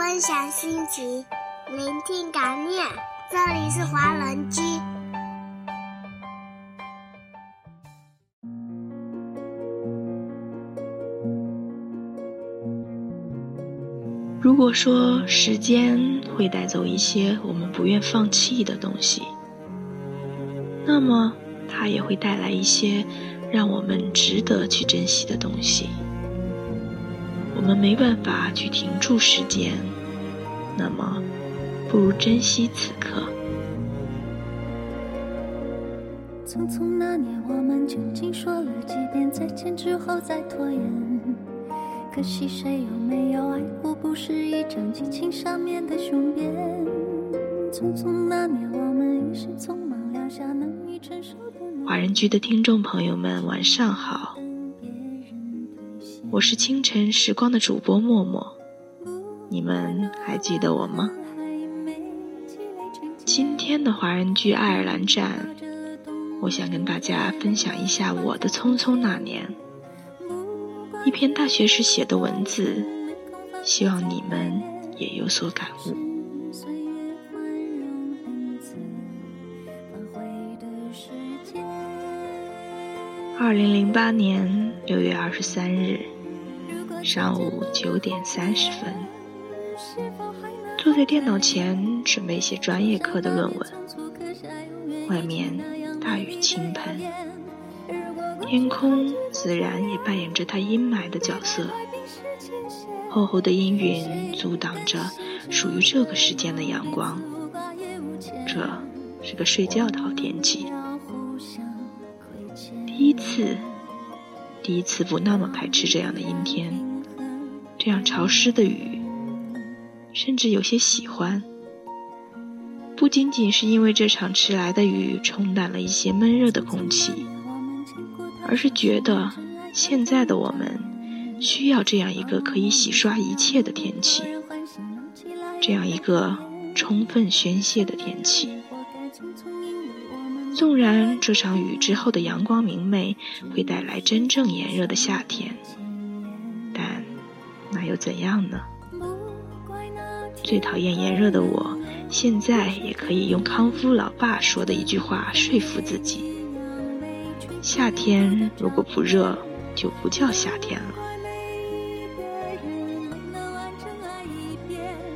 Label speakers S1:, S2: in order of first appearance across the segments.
S1: 分享心情，聆听感念。这里是华人居。
S2: 如果说时间会带走一些我们不愿放弃的东西，那么它也会带来一些让我们值得去珍惜的东西。我们没办法去停住时间，那么不如珍惜此刻。
S3: 匆匆那年，我们究竟说了几遍再见之后再拖延？可惜谁有没有爱过，不是一张激情上面的雄辩。匆匆那年，我们一时匆忙撂下难以承受的。
S2: 华人居的听众朋友们，晚上好，我是清晨时光的主播默默，你们还记得我吗？今天的华人居爱尔兰站，我想跟大家分享一下我的匆匆那年。一篇大学时写的文字，希望你们也有所感悟。二零零八年六月二十三日上午九点三十分，坐在电脑前准备写专业课的论文，外面大雨倾盆。天空自然也扮演着它阴霾的角色，厚厚的阴云阻挡着属于这个时间的阳光。这是个睡觉的好天气。第一次，第一次不那么排斥这样的阴天，这样潮湿的雨，甚至有些喜欢。不仅仅是因为这场迟来的雨冲淡了一些闷热的空气。而是觉得现在的我们需要这样一个可以洗刷一切的天气，这样一个充分宣泄的天气。纵然这场雨之后的阳光明媚会带来真正炎热的夏天，那又怎样呢？最讨厌炎热的我，现在也可以用康夫老爸说的一句话说服自己。夏天如果不热，就不叫夏天了。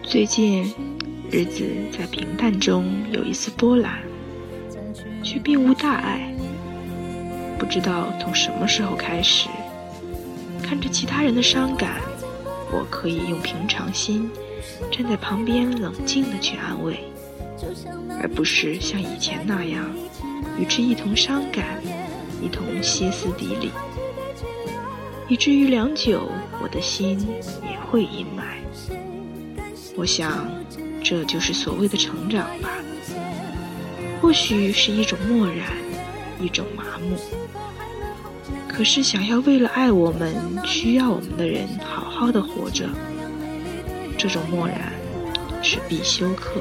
S2: 最近日子在平淡中有一丝波澜，却并无大碍。不知道从什么时候开始，看着其他人的伤感，我可以用平常心站在旁边冷静的去安慰，而不是像以前那样与之一同伤感。一同歇斯底里，以至于良久，我的心也会阴霾。我想，这就是所谓的成长吧。或许是一种漠然，一种麻木。可是，想要为了爱我们、需要我们的人好好的活着，这种漠然是必修课。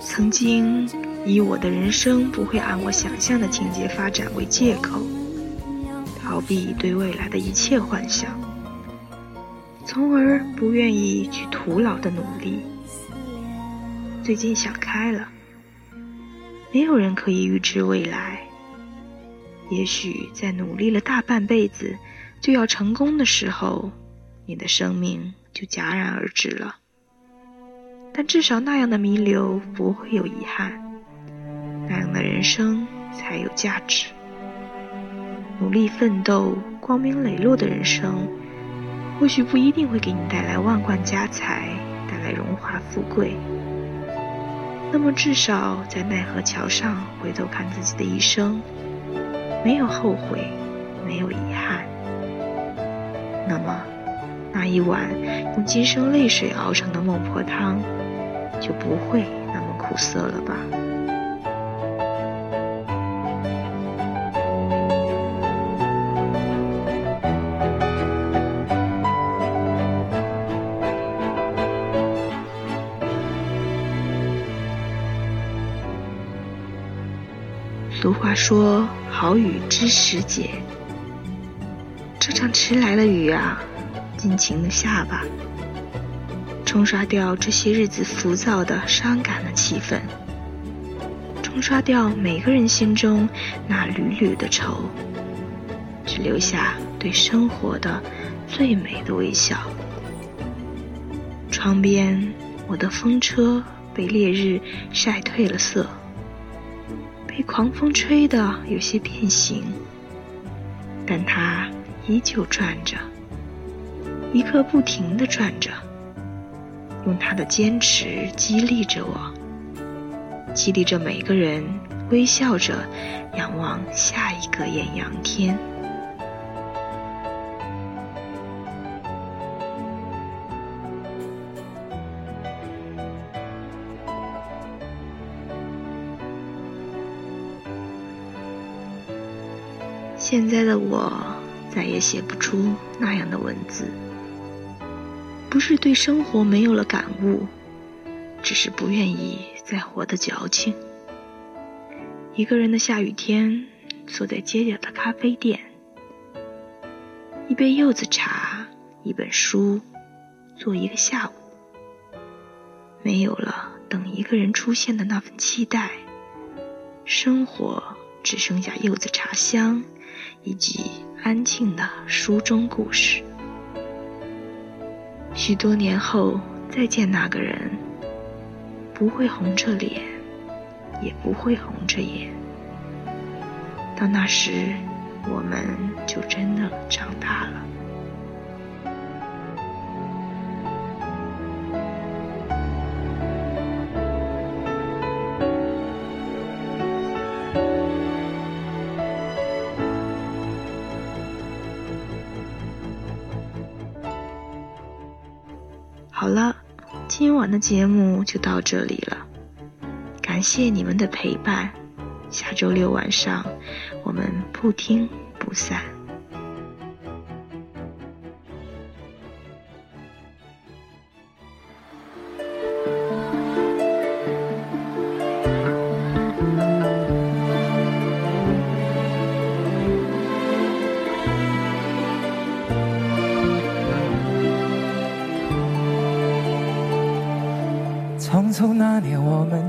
S2: 曾经以我的人生不会按我想象的情节发展为借口，逃避对未来的一切幻想，从而不愿意去徒劳的努力。最近想开了，没有人可以预知未来。也许在努力了大半辈子就要成功的时候，你的生命就戛然而止了。但至少那样的弥留不会有遗憾，那样的人生才有价值。努力奋斗、光明磊落的人生，或许不一定会给你带来万贯家财，带来荣华富贵。那么至少在奈何桥上回头看自己的一生，没有后悔，没有遗憾。那么，那一碗用今生泪水熬成的孟婆汤。就不会那么苦涩了吧？话说：“好雨知时节。”这场迟来的雨啊，尽情的下吧，冲刷掉这些日子浮躁的、伤感的气氛，冲刷掉每个人心中那缕缕的愁，只留下对生活的最美的微笑。窗边，我的风车被烈日晒褪了色，被狂风吹得有些变形，但它依旧转着，一刻不停地转着，用它的坚持激励着我，激励着每个人微笑着仰望下一个艳阳天。现在的我再也写不出那样的文字，不是对生活没有了感悟，只是不愿意再活得矫情。一个人的下雨天，坐在街角的咖啡店，一杯柚子茶，一本书，坐一个下午，没有了等一个人出现的那份期待，生活只剩下柚子茶香。以及安静的书中故事。许多年后再见那个人，不会红着脸，也不会红着眼。到那时，我们就真的长大了。今晚的节目就到这里了，感谢你们的陪伴。下周六晚上，我们不听不散。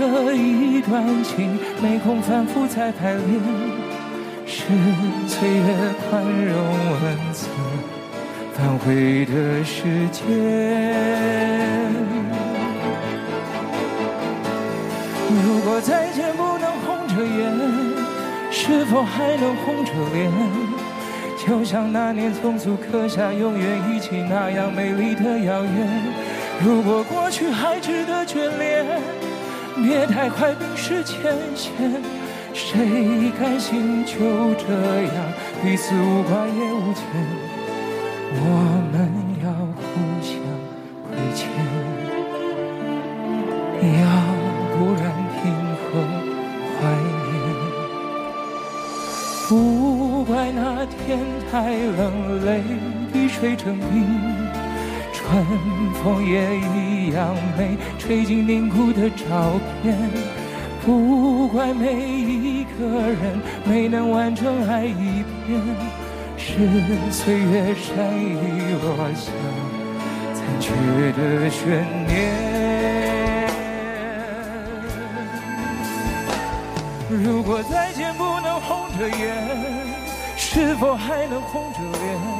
S4: 这一段情没空反复再排练，是岁月宽容恩赐反悔的时间。如果再见不能红着眼，是否还能红着脸？就像那年匆促刻下永远一起那样美丽的遥远。如果过去还值得眷恋，别太快冰释前嫌。谁甘心就这样彼此无挂也无牵？我们要互相亏欠，要不然凭何怀念？不怪那天。太冷，泪滴水成冰，春风也一样美，吹进凝固的照片。不怪每一个人没能完整爱一遍，是岁月善意落下残缺的悬念。如果再见不能红着眼。是否还能红着脸？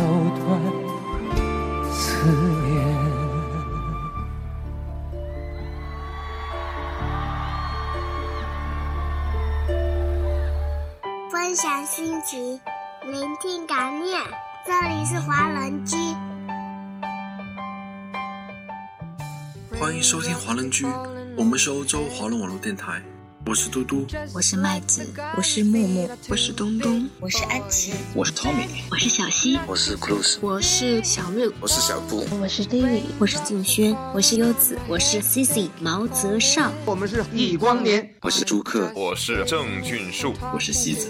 S1: 分享心情，聆听感念。这里是华人居，
S5: 欢迎收听华人居，我们是欧洲华人网络电台。我是嘟嘟，
S6: 我是麦子，我是木木，
S2: 我是东东，
S7: 我是安琪，
S8: 我是 Tommy，
S9: 我是小溪，
S10: 我是 Cruz，
S11: 我是小六，
S12: 我是小布，
S13: 我是 David，
S14: 我是静轩，
S15: 我是优子，
S16: 我是 Cici 毛泽少，
S17: 我们是易光年，
S18: 我是朱克，
S19: 我是郑俊树，
S20: 我是西泽。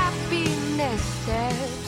S3: necessary